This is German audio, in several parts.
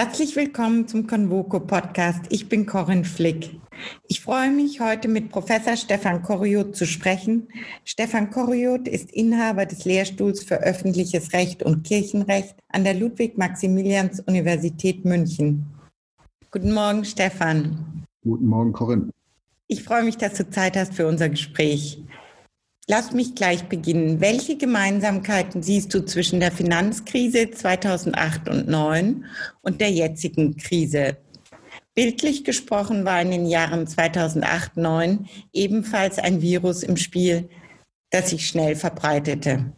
Herzlich willkommen zum Convoco Podcast. Ich bin Corinne Flick. Ich freue mich, heute mit Professor Stefan Koriot zu sprechen. Stefan Koriot ist Inhaber des Lehrstuhls für öffentliches Recht und Kirchenrecht an der Ludwig-Maximilians-Universität München. Guten Morgen, Stefan. Guten Morgen, Corinne. Ich freue mich, dass du Zeit hast für unser Gespräch. Lass mich gleich beginnen. Welche Gemeinsamkeiten siehst du zwischen der Finanzkrise 2008 und 2009 und der jetzigen Krise? Bildlich gesprochen war in den Jahren 2008, 2009 ebenfalls ein Virus im Spiel, das sich schnell verbreitete.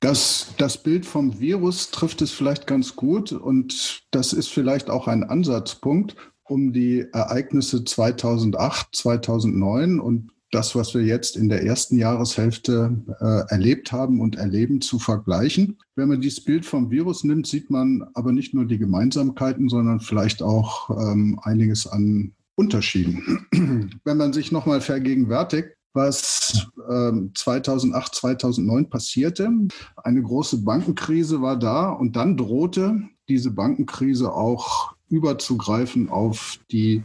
Das, das Bild vom Virus trifft es vielleicht ganz gut und das ist vielleicht auch ein Ansatzpunkt, um die Ereignisse 2008, 2009 und das, was wir jetzt in der ersten Jahreshälfte äh, erlebt haben und erleben, zu vergleichen. Wenn man dieses Bild vom Virus nimmt, sieht man aber nicht nur die Gemeinsamkeiten, sondern vielleicht auch ähm, einiges an Unterschieden. Wenn man sich nochmal vergegenwärtigt, was ähm, 2008, 2009 passierte. Eine große Bankenkrise war da und dann drohte diese Bankenkrise auch überzugreifen auf die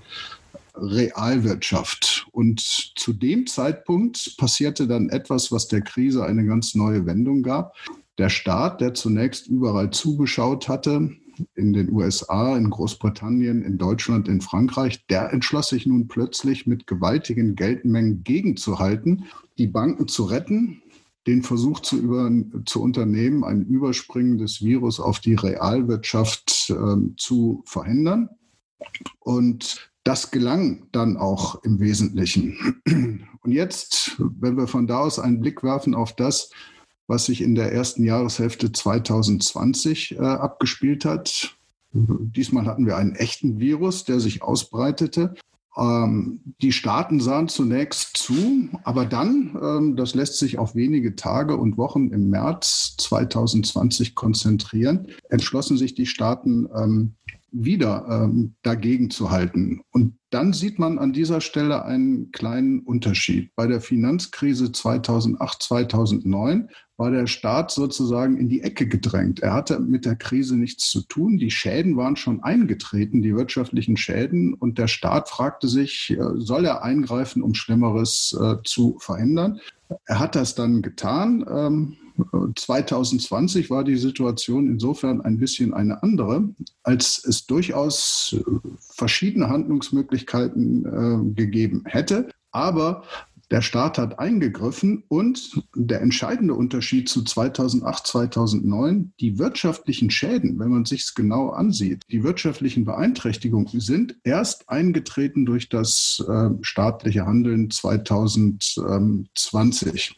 Realwirtschaft. Und zu dem Zeitpunkt passierte dann etwas, was der Krise eine ganz neue Wendung gab. Der Staat, der zunächst überall zugeschaut hatte, in den USA, in Großbritannien, in Deutschland, in Frankreich, der entschloss sich nun plötzlich mit gewaltigen Geldmengen gegenzuhalten, die Banken zu retten, den Versuch zu, über, zu unternehmen, ein Überspringen des Virus auf die Realwirtschaft äh, zu verhindern. Und das gelang dann auch im Wesentlichen. Und jetzt, wenn wir von da aus einen Blick werfen auf das, was sich in der ersten Jahreshälfte 2020 äh, abgespielt hat. Diesmal hatten wir einen echten Virus, der sich ausbreitete. Ähm, die Staaten sahen zunächst zu, aber dann, ähm, das lässt sich auf wenige Tage und Wochen im März 2020 konzentrieren, entschlossen sich die Staaten, ähm, wieder ähm, dagegen zu halten. Und dann sieht man an dieser Stelle einen kleinen Unterschied. Bei der Finanzkrise 2008, 2009 war der Staat sozusagen in die Ecke gedrängt. Er hatte mit der Krise nichts zu tun. Die Schäden waren schon eingetreten, die wirtschaftlichen Schäden. Und der Staat fragte sich, äh, soll er eingreifen, um Schlimmeres äh, zu verhindern? Er hat das dann getan. Ähm, 2020 war die Situation insofern ein bisschen eine andere, als es durchaus verschiedene Handlungsmöglichkeiten äh, gegeben hätte. Aber der Staat hat eingegriffen und der entscheidende Unterschied zu 2008, 2009, die wirtschaftlichen Schäden, wenn man sich es genau ansieht, die wirtschaftlichen Beeinträchtigungen sind erst eingetreten durch das äh, staatliche Handeln 2020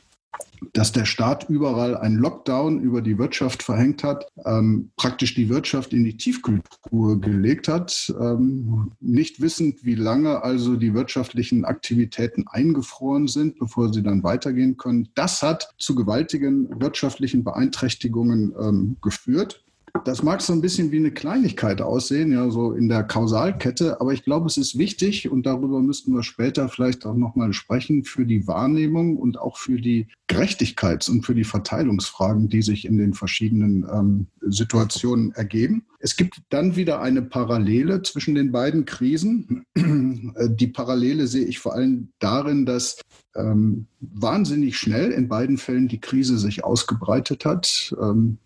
dass der Staat überall einen Lockdown über die Wirtschaft verhängt hat, ähm, praktisch die Wirtschaft in die Tiefkühltruhe gelegt hat, ähm, nicht wissend, wie lange also die wirtschaftlichen Aktivitäten eingefroren sind, bevor sie dann weitergehen können. Das hat zu gewaltigen wirtschaftlichen Beeinträchtigungen ähm, geführt. Das mag so ein bisschen wie eine Kleinigkeit aussehen, ja, so in der Kausalkette, aber ich glaube, es ist wichtig und darüber müssten wir später vielleicht auch nochmal sprechen für die Wahrnehmung und auch für die Gerechtigkeits- und für die Verteilungsfragen, die sich in den verschiedenen ähm, Situationen ergeben. Es gibt dann wieder eine Parallele zwischen den beiden Krisen. Die Parallele sehe ich vor allem darin, dass ähm, wahnsinnig schnell in beiden Fällen die Krise sich ausgebreitet hat. Ähm,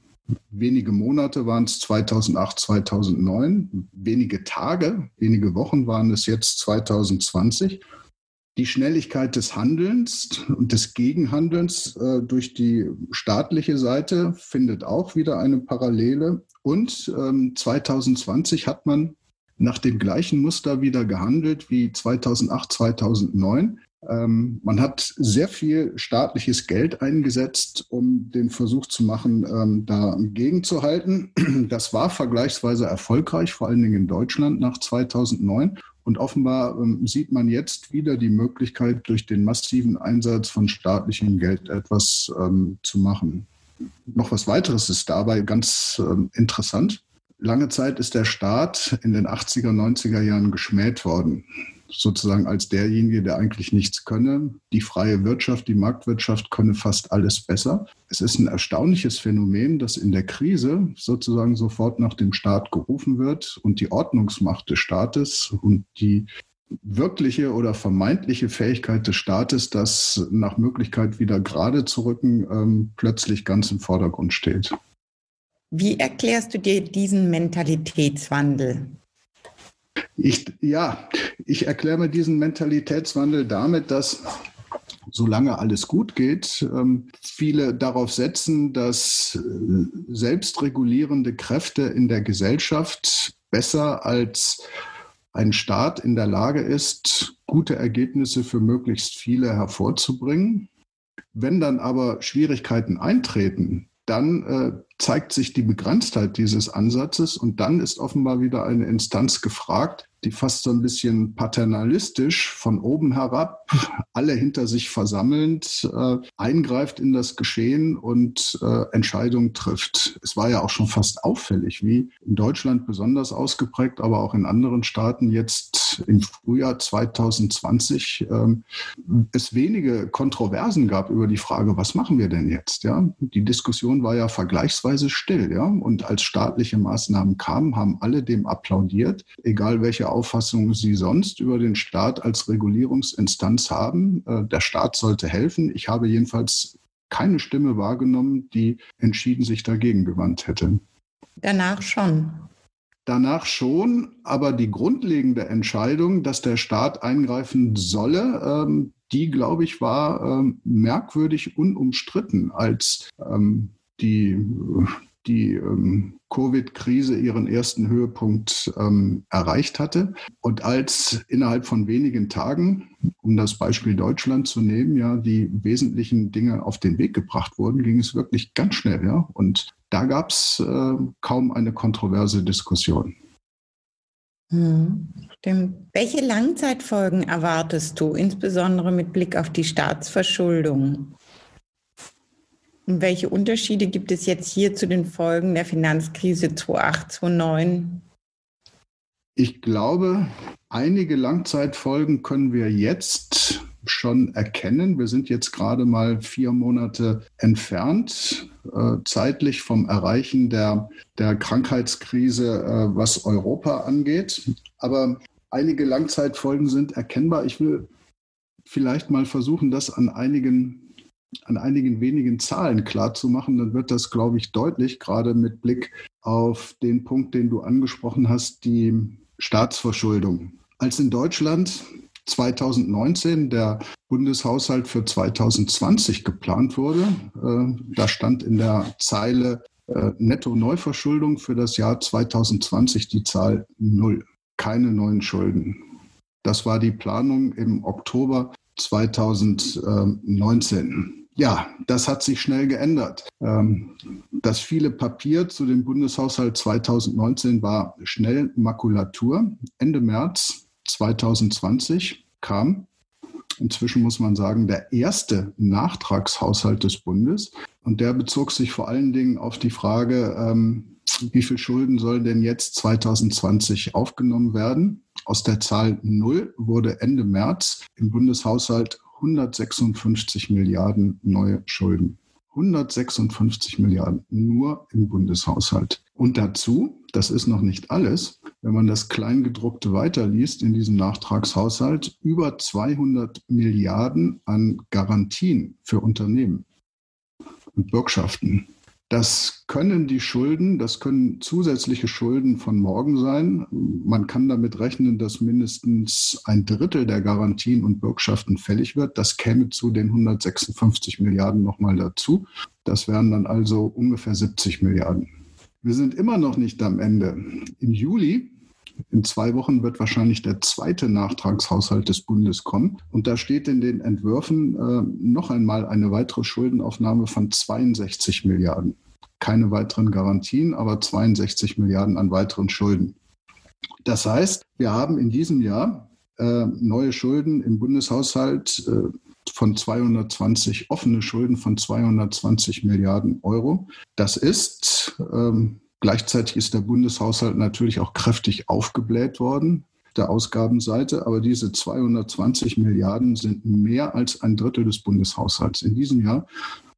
Wenige Monate waren es 2008, 2009. Wenige Tage, wenige Wochen waren es jetzt 2020. Die Schnelligkeit des Handelns und des Gegenhandelns äh, durch die staatliche Seite findet auch wieder eine Parallele. Und ähm, 2020 hat man nach dem gleichen Muster wieder gehandelt wie 2008, 2009. Ähm, man hat sehr viel staatliches Geld eingesetzt, um den Versuch zu machen, ähm, da gegenzuhalten. Das war vergleichsweise erfolgreich, vor allen Dingen in Deutschland nach 2009. Und offenbar ähm, sieht man jetzt wieder die Möglichkeit, durch den massiven Einsatz von staatlichem Geld etwas ähm, zu machen. Noch was weiteres ist dabei ganz interessant. Lange Zeit ist der Staat in den 80er, 90er Jahren geschmäht worden sozusagen als derjenige, der eigentlich nichts könne. Die freie Wirtschaft, die Marktwirtschaft könne fast alles besser. Es ist ein erstaunliches Phänomen, dass in der Krise sozusagen sofort nach dem Staat gerufen wird und die Ordnungsmacht des Staates und die wirkliche oder vermeintliche Fähigkeit des Staates, das nach Möglichkeit wieder gerade zu rücken, ähm, plötzlich ganz im Vordergrund steht. Wie erklärst du dir diesen Mentalitätswandel? Ich, ja, ich erkläre mir diesen Mentalitätswandel damit, dass solange alles gut geht, ähm, viele darauf setzen, dass äh, selbstregulierende Kräfte in der Gesellschaft besser als ein Staat in der Lage ist, gute Ergebnisse für möglichst viele hervorzubringen. Wenn dann aber Schwierigkeiten eintreten, dann äh, zeigt sich die Begrenztheit dieses Ansatzes und dann ist offenbar wieder eine Instanz gefragt, die fast so ein bisschen paternalistisch von oben herab, alle hinter sich versammelnd, äh, eingreift in das Geschehen und äh, Entscheidungen trifft. Es war ja auch schon fast auffällig, wie in Deutschland besonders ausgeprägt, aber auch in anderen Staaten jetzt im Frühjahr 2020 äh, es wenige Kontroversen gab über die Frage, was machen wir denn jetzt? Ja, die Diskussion war ja vergleichsweise still, ja, und als staatliche Maßnahmen kamen, haben alle dem applaudiert, egal welche Auffassung Sie sonst über den Staat als Regulierungsinstanz haben. Äh, der Staat sollte helfen. Ich habe jedenfalls keine Stimme wahrgenommen, die entschieden sich dagegen gewandt hätte. Danach schon. Danach schon, aber die grundlegende Entscheidung, dass der Staat eingreifen solle, ähm, die, glaube ich, war ähm, merkwürdig unumstritten, als ähm, die die ähm, Covid-Krise ihren ersten Höhepunkt ähm, erreicht hatte. Und als innerhalb von wenigen Tagen, um das Beispiel Deutschland zu nehmen, ja, die wesentlichen Dinge auf den Weg gebracht wurden, ging es wirklich ganz schnell. Ja? Und da gab es äh, kaum eine kontroverse Diskussion. Hm. Welche Langzeitfolgen erwartest du, insbesondere mit Blick auf die Staatsverschuldung? Und welche Unterschiede gibt es jetzt hier zu den Folgen der Finanzkrise 2008, 2009? Ich glaube, einige Langzeitfolgen können wir jetzt schon erkennen. Wir sind jetzt gerade mal vier Monate entfernt, äh, zeitlich vom Erreichen der, der Krankheitskrise, äh, was Europa angeht. Aber einige Langzeitfolgen sind erkennbar. Ich will vielleicht mal versuchen, das an einigen an einigen wenigen Zahlen klarzumachen, dann wird das, glaube ich, deutlich, gerade mit Blick auf den Punkt, den du angesprochen hast, die Staatsverschuldung. Als in Deutschland 2019 der Bundeshaushalt für 2020 geplant wurde, äh, da stand in der Zeile äh, Netto-Neuverschuldung für das Jahr 2020 die Zahl null. Keine neuen Schulden. Das war die Planung im Oktober 2019 ja, das hat sich schnell geändert. Ähm, das viele Papier zu dem Bundeshaushalt 2019 war schnell Makulatur. Ende März 2020 kam inzwischen muss man sagen, der erste Nachtragshaushalt des Bundes. Und der bezog sich vor allen Dingen auf die Frage, ähm, wie viel Schulden sollen denn jetzt 2020 aufgenommen werden? Aus der Zahl 0 wurde Ende März im Bundeshaushalt 156 Milliarden neue Schulden. 156 Milliarden nur im Bundeshaushalt. Und dazu, das ist noch nicht alles, wenn man das Kleingedruckte weiterliest in diesem Nachtragshaushalt, über 200 Milliarden an Garantien für Unternehmen und Bürgschaften. Das können die Schulden, das können zusätzliche Schulden von morgen sein. Man kann damit rechnen, dass mindestens ein Drittel der Garantien und Bürgschaften fällig wird. Das käme zu den 156 Milliarden nochmal dazu. Das wären dann also ungefähr 70 Milliarden. Wir sind immer noch nicht am Ende. Im Juli in zwei Wochen wird wahrscheinlich der zweite Nachtragshaushalt des Bundes kommen. Und da steht in den Entwürfen äh, noch einmal eine weitere Schuldenaufnahme von 62 Milliarden. Keine weiteren Garantien, aber 62 Milliarden an weiteren Schulden. Das heißt, wir haben in diesem Jahr äh, neue Schulden im Bundeshaushalt äh, von 220, offene Schulden von 220 Milliarden Euro. Das ist ähm, Gleichzeitig ist der Bundeshaushalt natürlich auch kräftig aufgebläht worden. der Ausgabenseite, aber diese 220 Milliarden sind mehr als ein Drittel des Bundeshaushalts. In diesem Jahr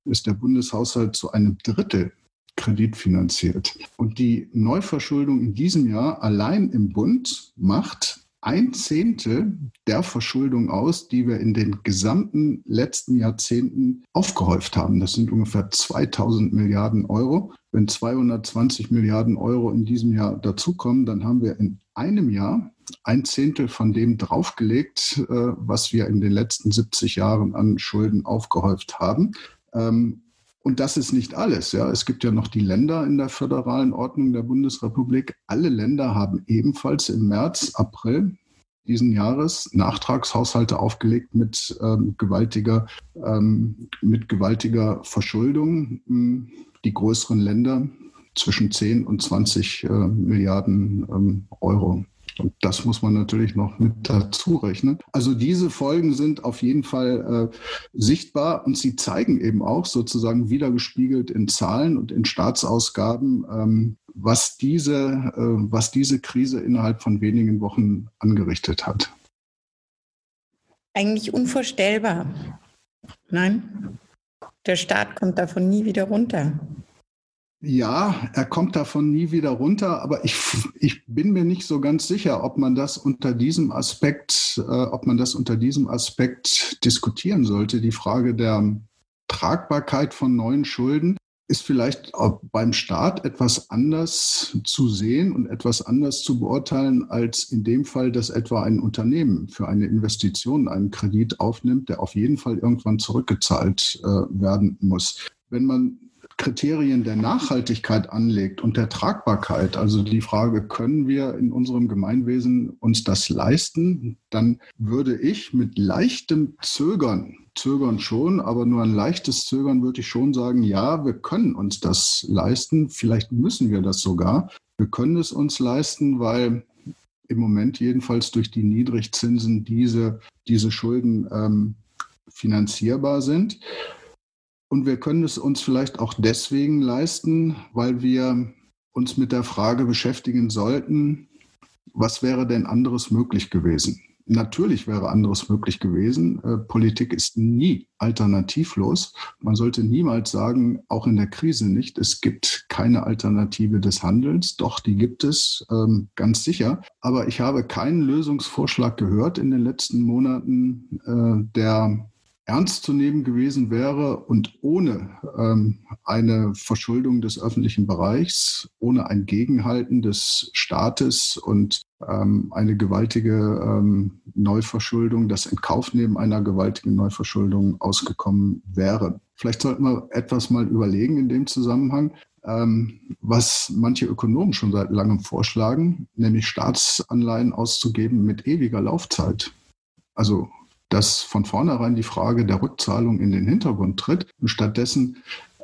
ist der Bundeshaushalt zu einem Drittel kreditfinanziert. Und die Neuverschuldung in diesem Jahr allein im Bund macht ein Zehntel der Verschuldung aus, die wir in den gesamten letzten Jahrzehnten aufgehäuft haben. Das sind ungefähr 2000 Milliarden Euro. Wenn 220 Milliarden Euro in diesem Jahr dazukommen, dann haben wir in einem Jahr ein Zehntel von dem draufgelegt, äh, was wir in den letzten 70 Jahren an Schulden aufgehäuft haben. Ähm, und das ist nicht alles. Ja. Es gibt ja noch die Länder in der föderalen Ordnung der Bundesrepublik. Alle Länder haben ebenfalls im März, April diesen Jahres Nachtragshaushalte aufgelegt mit ähm, gewaltiger, ähm, mit gewaltiger Verschuldung. Die größeren Länder zwischen 10 und 20 äh, Milliarden ähm, Euro. Und das muss man natürlich noch mit dazu rechnen. Also diese Folgen sind auf jeden Fall äh, sichtbar und sie zeigen eben auch sozusagen wiedergespiegelt in Zahlen und in Staatsausgaben, ähm, was, diese, äh, was diese Krise innerhalb von wenigen Wochen angerichtet hat. Eigentlich unvorstellbar. Nein, der Staat kommt davon nie wieder runter. Ja, er kommt davon nie wieder runter, aber ich, ich bin mir nicht so ganz sicher, ob man das unter diesem Aspekt, äh, ob man das unter diesem Aspekt diskutieren sollte. Die Frage der Tragbarkeit von neuen Schulden ist vielleicht beim Staat etwas anders zu sehen und etwas anders zu beurteilen, als in dem Fall, dass etwa ein Unternehmen für eine Investition einen Kredit aufnimmt, der auf jeden Fall irgendwann zurückgezahlt äh, werden muss. Wenn man Kriterien der Nachhaltigkeit anlegt und der Tragbarkeit, also die Frage, können wir in unserem Gemeinwesen uns das leisten, dann würde ich mit leichtem Zögern, Zögern schon, aber nur ein leichtes Zögern würde ich schon sagen, ja, wir können uns das leisten, vielleicht müssen wir das sogar. Wir können es uns leisten, weil im Moment jedenfalls durch die Niedrigzinsen diese, diese Schulden ähm, finanzierbar sind. Und wir können es uns vielleicht auch deswegen leisten, weil wir uns mit der Frage beschäftigen sollten, was wäre denn anderes möglich gewesen? Natürlich wäre anderes möglich gewesen. Äh, Politik ist nie alternativlos. Man sollte niemals sagen, auch in der Krise nicht, es gibt keine Alternative des Handelns. Doch, die gibt es ähm, ganz sicher. Aber ich habe keinen Lösungsvorschlag gehört in den letzten Monaten, äh, der ernst zu nehmen gewesen wäre und ohne ähm, eine Verschuldung des öffentlichen Bereichs, ohne ein Gegenhalten des Staates und ähm, eine gewaltige ähm, Neuverschuldung, das Entkaufnehmen einer gewaltigen Neuverschuldung ausgekommen wäre. Vielleicht sollten wir etwas mal überlegen in dem Zusammenhang, ähm, was manche Ökonomen schon seit langem vorschlagen, nämlich Staatsanleihen auszugeben mit ewiger Laufzeit. Also dass von vornherein die Frage der Rückzahlung in den Hintergrund tritt und stattdessen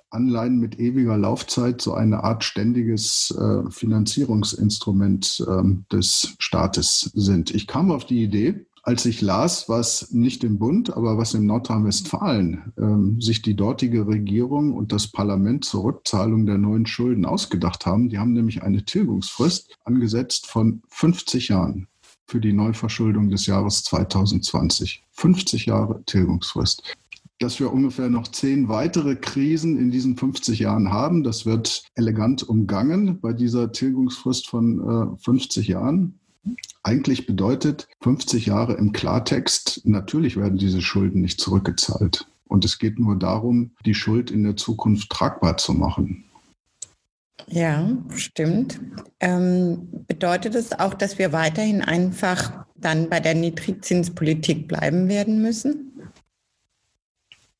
Anleihen mit ewiger Laufzeit so eine Art ständiges äh, Finanzierungsinstrument äh, des Staates sind. Ich kam auf die Idee, als ich las, was nicht im Bund, aber was in Nordrhein-Westfalen äh, sich die dortige Regierung und das Parlament zur Rückzahlung der neuen Schulden ausgedacht haben. Die haben nämlich eine Tilgungsfrist angesetzt von 50 Jahren für die Neuverschuldung des Jahres 2020. 50 Jahre Tilgungsfrist. Dass wir ungefähr noch zehn weitere Krisen in diesen 50 Jahren haben, das wird elegant umgangen bei dieser Tilgungsfrist von äh, 50 Jahren. Eigentlich bedeutet 50 Jahre im Klartext, natürlich werden diese Schulden nicht zurückgezahlt. Und es geht nur darum, die Schuld in der Zukunft tragbar zu machen. Ja, stimmt. Ähm, bedeutet es auch, dass wir weiterhin einfach dann bei der Niedrigzinspolitik bleiben werden müssen?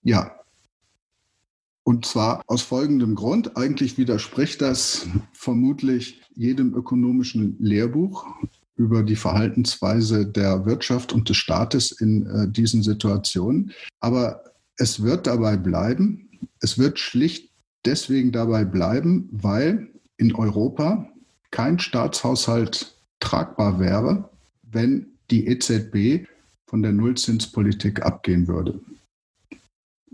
Ja. Und zwar aus folgendem Grund. Eigentlich widerspricht das vermutlich jedem ökonomischen Lehrbuch über die Verhaltensweise der Wirtschaft und des Staates in äh, diesen Situationen. Aber es wird dabei bleiben. Es wird schlicht deswegen dabei bleiben, weil in Europa kein Staatshaushalt tragbar wäre, wenn die EZB von der Nullzinspolitik abgehen würde.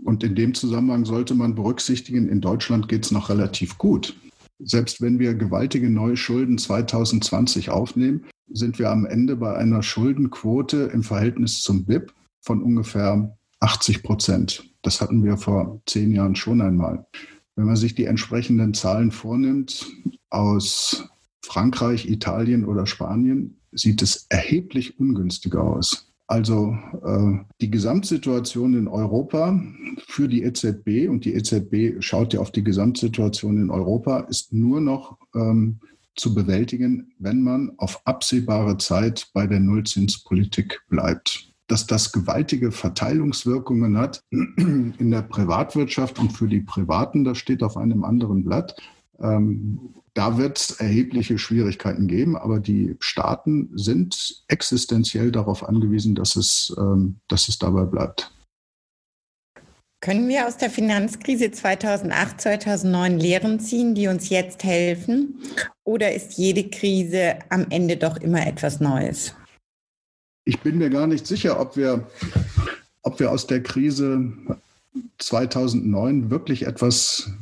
Und in dem Zusammenhang sollte man berücksichtigen, in Deutschland geht es noch relativ gut. selbst wenn wir gewaltige neue Schulden 2020 aufnehmen, sind wir am Ende bei einer Schuldenquote im Verhältnis zum BIP von ungefähr 80 Prozent. Das hatten wir vor zehn Jahren schon einmal. Wenn man sich die entsprechenden Zahlen vornimmt aus Frankreich, Italien oder Spanien, sieht es erheblich ungünstiger aus. Also äh, die Gesamtsituation in Europa für die EZB und die EZB schaut ja auf die Gesamtsituation in Europa, ist nur noch ähm, zu bewältigen, wenn man auf absehbare Zeit bei der Nullzinspolitik bleibt. Dass das gewaltige Verteilungswirkungen hat in der Privatwirtschaft und für die Privaten, das steht auf einem anderen Blatt. Ähm, da wird es erhebliche Schwierigkeiten geben, aber die Staaten sind existenziell darauf angewiesen, dass es, ähm, dass es dabei bleibt. Können wir aus der Finanzkrise 2008, 2009 Lehren ziehen, die uns jetzt helfen? Oder ist jede Krise am Ende doch immer etwas Neues? Ich bin mir gar nicht sicher, ob wir, ob wir aus der Krise 2009 wirklich etwas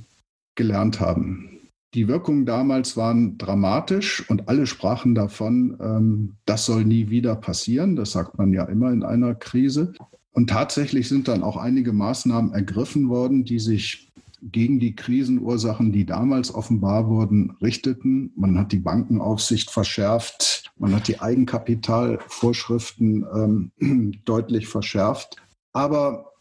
gelernt haben. Die Wirkungen damals waren dramatisch und alle sprachen davon, ähm, das soll nie wieder passieren. Das sagt man ja immer in einer Krise. Und tatsächlich sind dann auch einige Maßnahmen ergriffen worden, die sich gegen die Krisenursachen, die damals offenbar wurden, richteten. Man hat die Bankenaufsicht verschärft, man hat die Eigenkapitalvorschriften ähm, deutlich verschärft. Aber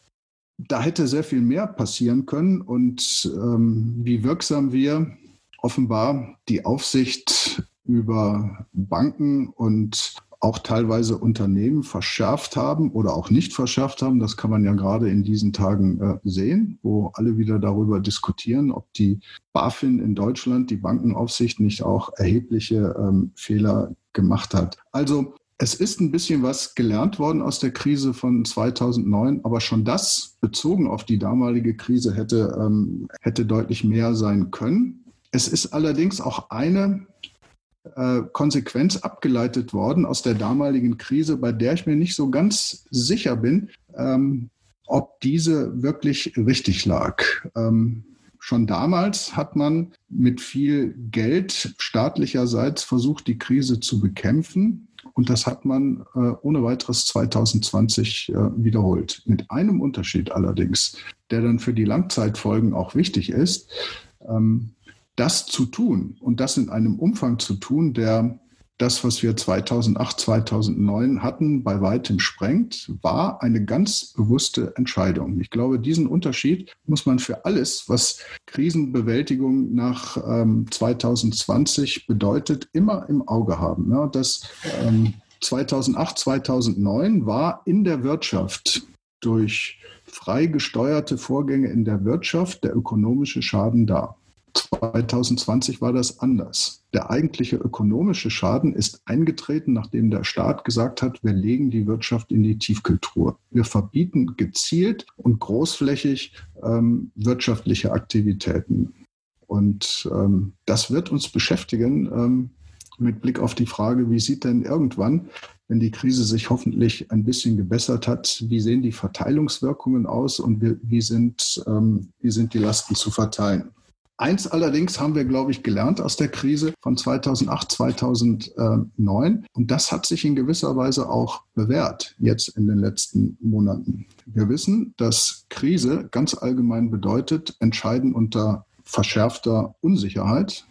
da hätte sehr viel mehr passieren können und ähm, wie wirksam wir offenbar die Aufsicht über Banken und auch teilweise Unternehmen verschärft haben oder auch nicht verschärft haben. Das kann man ja gerade in diesen Tagen äh, sehen, wo alle wieder darüber diskutieren, ob die BaFin in Deutschland, die Bankenaufsicht, nicht auch erhebliche ähm, Fehler gemacht hat. Also es ist ein bisschen was gelernt worden aus der Krise von 2009, aber schon das bezogen auf die damalige Krise hätte, ähm, hätte deutlich mehr sein können. Es ist allerdings auch eine Konsequenz abgeleitet worden aus der damaligen Krise, bei der ich mir nicht so ganz sicher bin, ähm, ob diese wirklich richtig lag. Ähm, schon damals hat man mit viel Geld staatlicherseits versucht, die Krise zu bekämpfen. Und das hat man äh, ohne weiteres 2020 äh, wiederholt. Mit einem Unterschied allerdings, der dann für die Langzeitfolgen auch wichtig ist. Das zu tun und das in einem Umfang zu tun, der das, was wir 2008, 2009 hatten, bei weitem sprengt, war eine ganz bewusste Entscheidung. Ich glaube, diesen Unterschied muss man für alles, was Krisenbewältigung nach ähm, 2020 bedeutet, immer im Auge haben. Ja, das ähm, 2008, 2009 war in der Wirtschaft durch frei gesteuerte Vorgänge in der Wirtschaft der ökonomische Schaden da. 2020 war das anders. Der eigentliche ökonomische Schaden ist eingetreten, nachdem der Staat gesagt hat, wir legen die Wirtschaft in die Tiefkultur. Wir verbieten gezielt und großflächig ähm, wirtschaftliche Aktivitäten. Und ähm, das wird uns beschäftigen ähm, mit Blick auf die Frage, wie sieht denn irgendwann, wenn die Krise sich hoffentlich ein bisschen gebessert hat, wie sehen die Verteilungswirkungen aus und wie, wie sind, ähm, wie sind die Lasten zu verteilen? Eins allerdings haben wir, glaube ich, gelernt aus der Krise von 2008, 2009. Und das hat sich in gewisser Weise auch bewährt jetzt in den letzten Monaten. Wir wissen, dass Krise ganz allgemein bedeutet, entscheiden unter verschärfter Unsicherheit.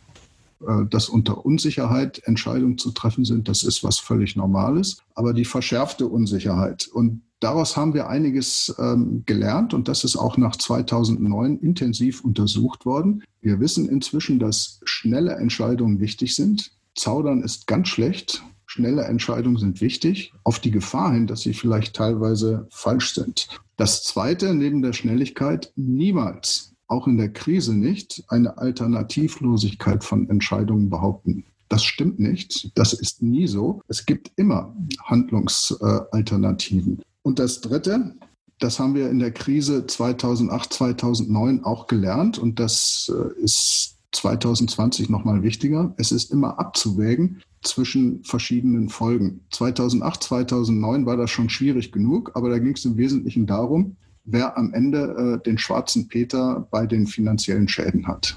Äh, dass unter Unsicherheit Entscheidungen zu treffen sind, das ist was völlig Normales. Aber die verschärfte Unsicherheit und Daraus haben wir einiges ähm, gelernt und das ist auch nach 2009 intensiv untersucht worden. Wir wissen inzwischen, dass schnelle Entscheidungen wichtig sind. Zaudern ist ganz schlecht. Schnelle Entscheidungen sind wichtig, auf die Gefahr hin, dass sie vielleicht teilweise falsch sind. Das Zweite, neben der Schnelligkeit, niemals, auch in der Krise nicht, eine Alternativlosigkeit von Entscheidungen behaupten. Das stimmt nicht. Das ist nie so. Es gibt immer Handlungsalternativen. Und das Dritte, das haben wir in der Krise 2008, 2009 auch gelernt und das äh, ist 2020 nochmal wichtiger. Es ist immer abzuwägen zwischen verschiedenen Folgen. 2008, 2009 war das schon schwierig genug, aber da ging es im Wesentlichen darum, wer am Ende äh, den schwarzen Peter bei den finanziellen Schäden hat.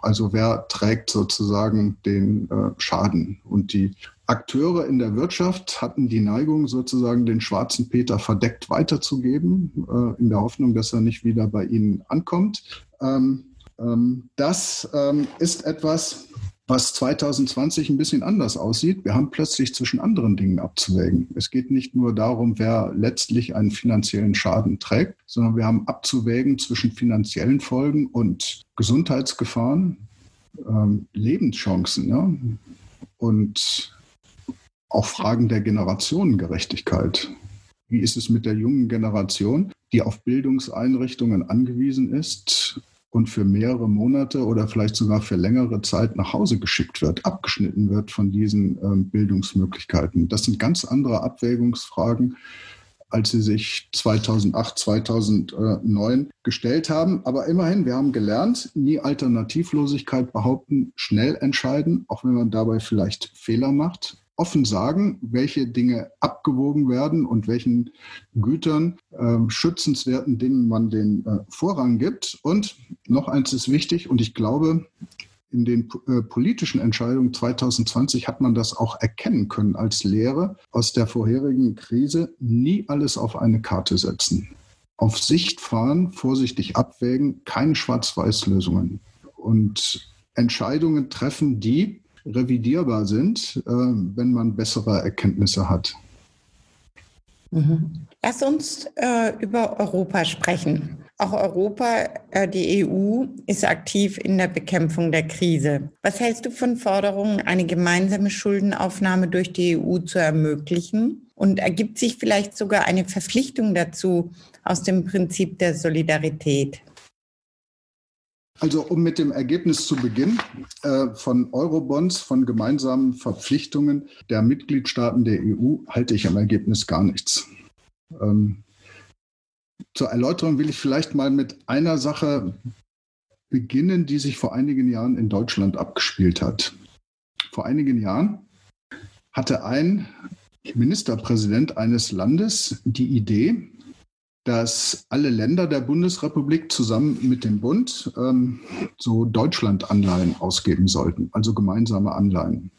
Also wer trägt sozusagen den äh, Schaden? Und die Akteure in der Wirtschaft hatten die Neigung, sozusagen den schwarzen Peter verdeckt weiterzugeben, äh, in der Hoffnung, dass er nicht wieder bei ihnen ankommt. Ähm, ähm, das ähm, ist etwas, was 2020 ein bisschen anders aussieht. Wir haben plötzlich zwischen anderen Dingen abzuwägen. Es geht nicht nur darum, wer letztlich einen finanziellen Schaden trägt, sondern wir haben abzuwägen zwischen finanziellen Folgen und Gesundheitsgefahren, ähm, Lebenschancen ja? und auch Fragen der Generationengerechtigkeit. Wie ist es mit der jungen Generation, die auf Bildungseinrichtungen angewiesen ist und für mehrere Monate oder vielleicht sogar für längere Zeit nach Hause geschickt wird, abgeschnitten wird von diesen ähm, Bildungsmöglichkeiten. Das sind ganz andere Abwägungsfragen, als sie sich 2008, 2009 gestellt haben. Aber immerhin, wir haben gelernt, nie Alternativlosigkeit behaupten, schnell entscheiden, auch wenn man dabei vielleicht Fehler macht offen sagen, welche Dinge abgewogen werden und welchen Gütern, äh, schützenswerten Dingen man den äh, Vorrang gibt. Und noch eins ist wichtig, und ich glaube, in den äh, politischen Entscheidungen 2020 hat man das auch erkennen können als Lehre aus der vorherigen Krise, nie alles auf eine Karte setzen. Auf Sicht fahren, vorsichtig abwägen, keine Schwarz-Weiß-Lösungen. Und Entscheidungen treffen, die revidierbar sind, äh, wenn man bessere Erkenntnisse hat. Mhm. Lass uns äh, über Europa sprechen. Auch Europa, äh, die EU, ist aktiv in der Bekämpfung der Krise. Was hältst du von Forderungen, eine gemeinsame Schuldenaufnahme durch die EU zu ermöglichen? Und ergibt sich vielleicht sogar eine Verpflichtung dazu aus dem Prinzip der Solidarität? Also um mit dem Ergebnis zu beginnen, äh, von Eurobonds, von gemeinsamen Verpflichtungen der Mitgliedstaaten der EU halte ich am Ergebnis gar nichts. Ähm, zur Erläuterung will ich vielleicht mal mit einer Sache beginnen, die sich vor einigen Jahren in Deutschland abgespielt hat. Vor einigen Jahren hatte ein Ministerpräsident eines Landes die Idee, dass alle Länder der Bundesrepublik zusammen mit dem Bund ähm, so Deutschland-Anleihen ausgeben sollten, also gemeinsame Anleihen.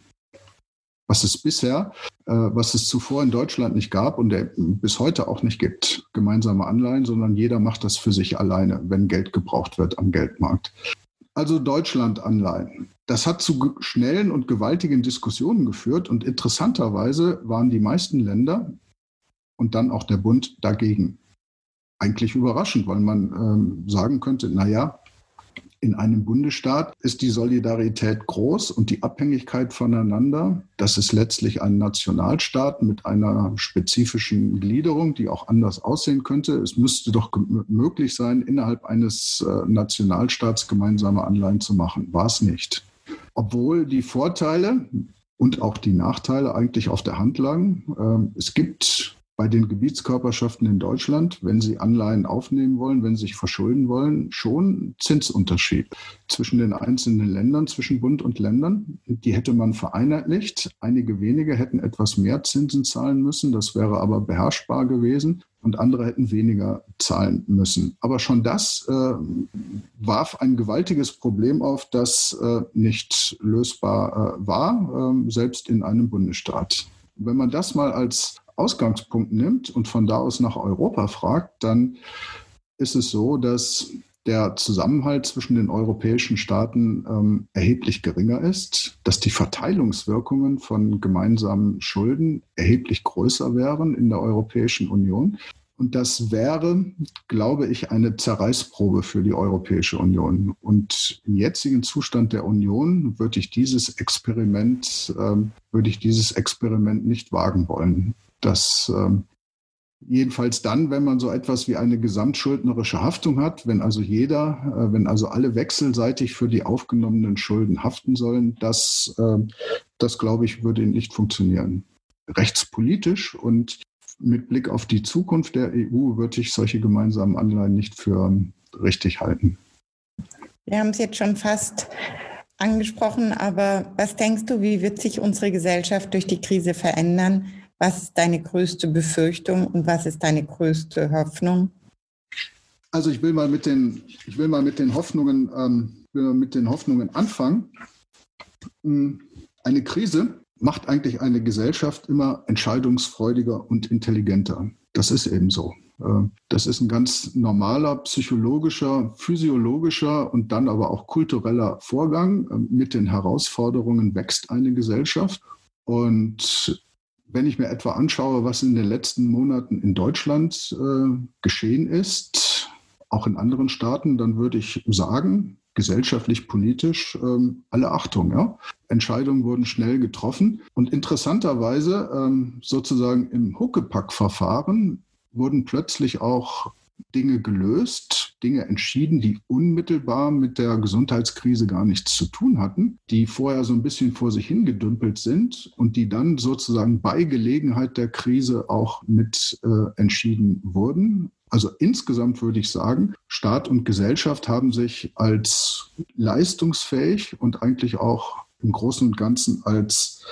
Was es bisher, äh, was es zuvor in Deutschland nicht gab und der bis heute auch nicht gibt, gemeinsame Anleihen, sondern jeder macht das für sich alleine, wenn Geld gebraucht wird am Geldmarkt. Also Deutschland-Anleihen. Das hat zu schnellen und gewaltigen Diskussionen geführt und interessanterweise waren die meisten Länder und dann auch der Bund dagegen eigentlich überraschend, weil man ähm, sagen könnte, naja, in einem Bundesstaat ist die Solidarität groß und die Abhängigkeit voneinander. Das ist letztlich ein Nationalstaat mit einer spezifischen Gliederung, die auch anders aussehen könnte. Es müsste doch möglich sein, innerhalb eines äh, Nationalstaats gemeinsame Anleihen zu machen. War es nicht. Obwohl die Vorteile und auch die Nachteile eigentlich auf der Hand lagen. Ähm, es gibt bei den Gebietskörperschaften in Deutschland, wenn sie Anleihen aufnehmen wollen, wenn sie sich verschulden wollen, schon Zinsunterschied zwischen den einzelnen Ländern, zwischen Bund und Ländern. Die hätte man vereinheitlicht. Einige wenige hätten etwas mehr Zinsen zahlen müssen. Das wäre aber beherrschbar gewesen und andere hätten weniger zahlen müssen. Aber schon das äh, warf ein gewaltiges Problem auf, das äh, nicht lösbar äh, war, äh, selbst in einem Bundesstaat. Wenn man das mal als Ausgangspunkt nimmt und von da aus nach Europa fragt, dann ist es so, dass der Zusammenhalt zwischen den europäischen Staaten ähm, erheblich geringer ist, dass die Verteilungswirkungen von gemeinsamen Schulden erheblich größer wären in der Europäischen Union. Und das wäre, glaube ich, eine Zerreißprobe für die Europäische Union. Und im jetzigen Zustand der Union würde ich dieses Experiment, ähm, würde ich dieses Experiment nicht wagen wollen. Das ähm, jedenfalls dann, wenn man so etwas wie eine gesamtschuldnerische Haftung hat, wenn also jeder, äh, wenn also alle wechselseitig für die aufgenommenen Schulden haften sollen, das, äh, das glaube ich, würde nicht funktionieren. Rechtspolitisch und mit Blick auf die Zukunft der EU würde ich solche gemeinsamen Anleihen nicht für richtig halten. Wir haben es jetzt schon fast angesprochen, aber was denkst du, wie wird sich unsere Gesellschaft durch die Krise verändern? Was ist deine größte Befürchtung und was ist deine größte Hoffnung? Also ich will mal mit den, ich will mal mit den Hoffnungen ähm, mit den Hoffnungen anfangen. Hm, eine Krise macht eigentlich eine Gesellschaft immer entscheidungsfreudiger und intelligenter. Das ist eben so. Ähm, das ist ein ganz normaler psychologischer, physiologischer und dann aber auch kultureller Vorgang. Ähm, mit den Herausforderungen wächst eine Gesellschaft. Und wenn ich mir etwa anschaue, was in den letzten Monaten in Deutschland äh, geschehen ist, auch in anderen Staaten, dann würde ich sagen, gesellschaftlich, politisch, ähm, alle Achtung. Ja? Entscheidungen wurden schnell getroffen. Und interessanterweise, ähm, sozusagen im Huckepack-Verfahren, wurden plötzlich auch Dinge gelöst, Dinge entschieden, die unmittelbar mit der Gesundheitskrise gar nichts zu tun hatten, die vorher so ein bisschen vor sich hingedümpelt sind und die dann sozusagen bei Gelegenheit der Krise auch mit äh, entschieden wurden. Also insgesamt würde ich sagen, Staat und Gesellschaft haben sich als leistungsfähig und eigentlich auch im Großen und Ganzen als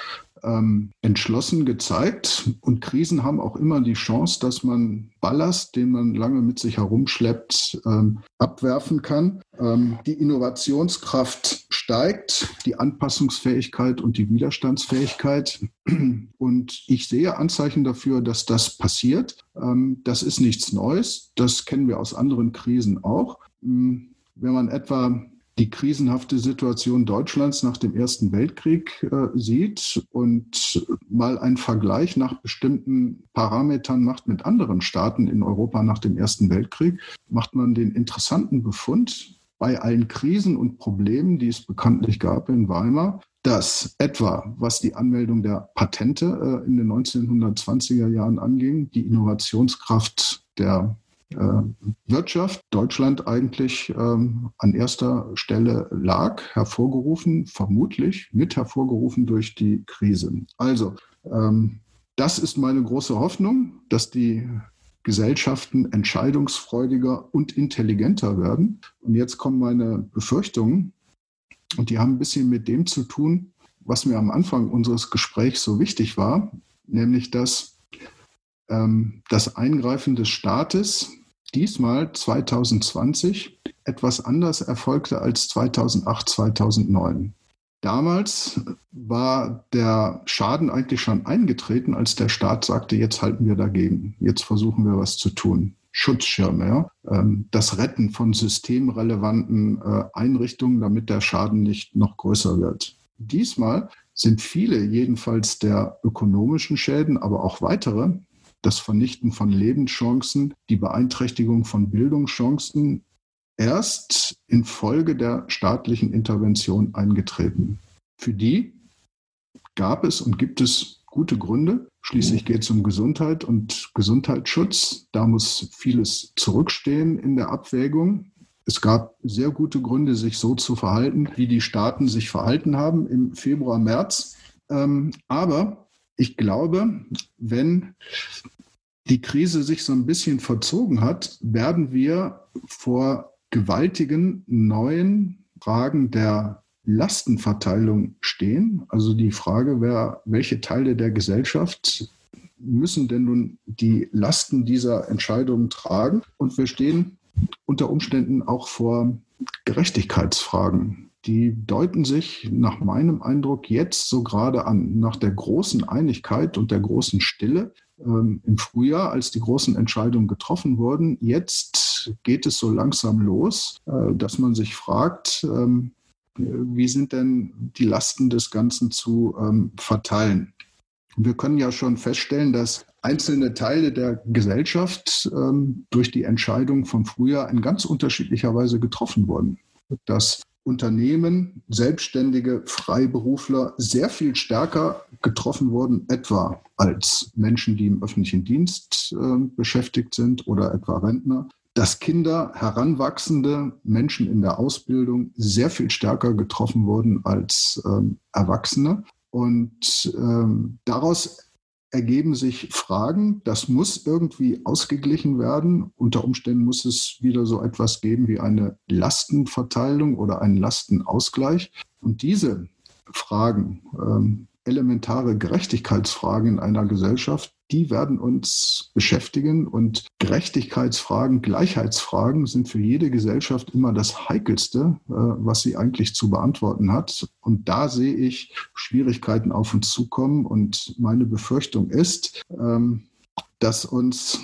ähm, entschlossen gezeigt. Und Krisen haben auch immer die Chance, dass man Ballast, den man lange mit sich herumschleppt, ähm, abwerfen kann. Ähm, die Innovationskraft steigt, die Anpassungsfähigkeit und die Widerstandsfähigkeit. Und ich sehe Anzeichen dafür, dass das passiert. Ähm, das ist nichts Neues. Das kennen wir aus anderen Krisen auch. Hm, wenn man etwa die krisenhafte Situation Deutschlands nach dem Ersten Weltkrieg äh, sieht und mal einen Vergleich nach bestimmten Parametern macht mit anderen Staaten in Europa nach dem Ersten Weltkrieg, macht man den interessanten Befund bei allen Krisen und Problemen, die es bekanntlich gab in Weimar, dass etwa, was die Anmeldung der Patente äh, in den 1920er Jahren anging, die Innovationskraft der Wirtschaft Deutschland eigentlich ähm, an erster Stelle lag, hervorgerufen, vermutlich mit hervorgerufen durch die Krise. Also, ähm, das ist meine große Hoffnung, dass die Gesellschaften entscheidungsfreudiger und intelligenter werden. Und jetzt kommen meine Befürchtungen, und die haben ein bisschen mit dem zu tun, was mir am Anfang unseres Gesprächs so wichtig war, nämlich dass ähm, das Eingreifen des Staates diesmal 2020 etwas anders erfolgte als 2008, 2009. Damals war der Schaden eigentlich schon eingetreten, als der Staat sagte, jetzt halten wir dagegen, jetzt versuchen wir was zu tun. Schutzschirme, ja? Ähm, das Retten von systemrelevanten äh, Einrichtungen, damit der Schaden nicht noch größer wird. Diesmal sind viele jedenfalls der ökonomischen Schäden, aber auch weitere das Vernichten von Lebenschancen, die Beeinträchtigung von Bildungschancen erst infolge der staatlichen Intervention eingetreten. Für die gab es und gibt es gute Gründe. Schließlich geht es um Gesundheit und Gesundheitsschutz. Da muss vieles zurückstehen in der Abwägung. Es gab sehr gute Gründe, sich so zu verhalten, wie die Staaten sich verhalten haben im Februar, März. Ähm, aber ich glaube, wenn die Krise sich so ein bisschen verzogen hat, werden wir vor gewaltigen neuen Fragen der Lastenverteilung stehen. Also die Frage, wer, welche Teile der Gesellschaft müssen denn nun die Lasten dieser Entscheidungen tragen? Und wir stehen unter Umständen auch vor Gerechtigkeitsfragen die deuten sich nach meinem Eindruck jetzt so gerade an, nach der großen Einigkeit und der großen Stille ähm, im Frühjahr, als die großen Entscheidungen getroffen wurden. Jetzt geht es so langsam los, äh, dass man sich fragt, ähm, wie sind denn die Lasten des Ganzen zu ähm, verteilen? Wir können ja schon feststellen, dass einzelne Teile der Gesellschaft ähm, durch die Entscheidung von Frühjahr in ganz unterschiedlicher Weise getroffen wurden. Dass Unternehmen, Selbstständige, Freiberufler sehr viel stärker getroffen wurden, etwa als Menschen, die im öffentlichen Dienst äh, beschäftigt sind oder etwa Rentner, dass Kinder, heranwachsende Menschen in der Ausbildung sehr viel stärker getroffen wurden als ähm, Erwachsene. Und ähm, daraus ergeben sich Fragen. Das muss irgendwie ausgeglichen werden. Unter Umständen muss es wieder so etwas geben wie eine Lastenverteilung oder einen Lastenausgleich. Und diese Fragen ähm, elementare Gerechtigkeitsfragen in einer Gesellschaft, die werden uns beschäftigen. Und Gerechtigkeitsfragen, Gleichheitsfragen sind für jede Gesellschaft immer das Heikelste, äh, was sie eigentlich zu beantworten hat. Und da sehe ich Schwierigkeiten auf uns zukommen. Und meine Befürchtung ist, ähm, dass uns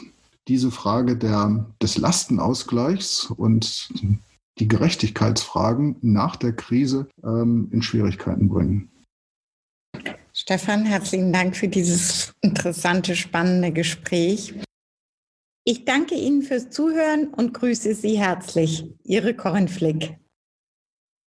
diese Frage der, des Lastenausgleichs und die Gerechtigkeitsfragen nach der Krise ähm, in Schwierigkeiten bringen. Stefan, herzlichen Dank für dieses interessante, spannende Gespräch. Ich danke Ihnen fürs Zuhören und grüße Sie herzlich. Ihre Corinne Flick.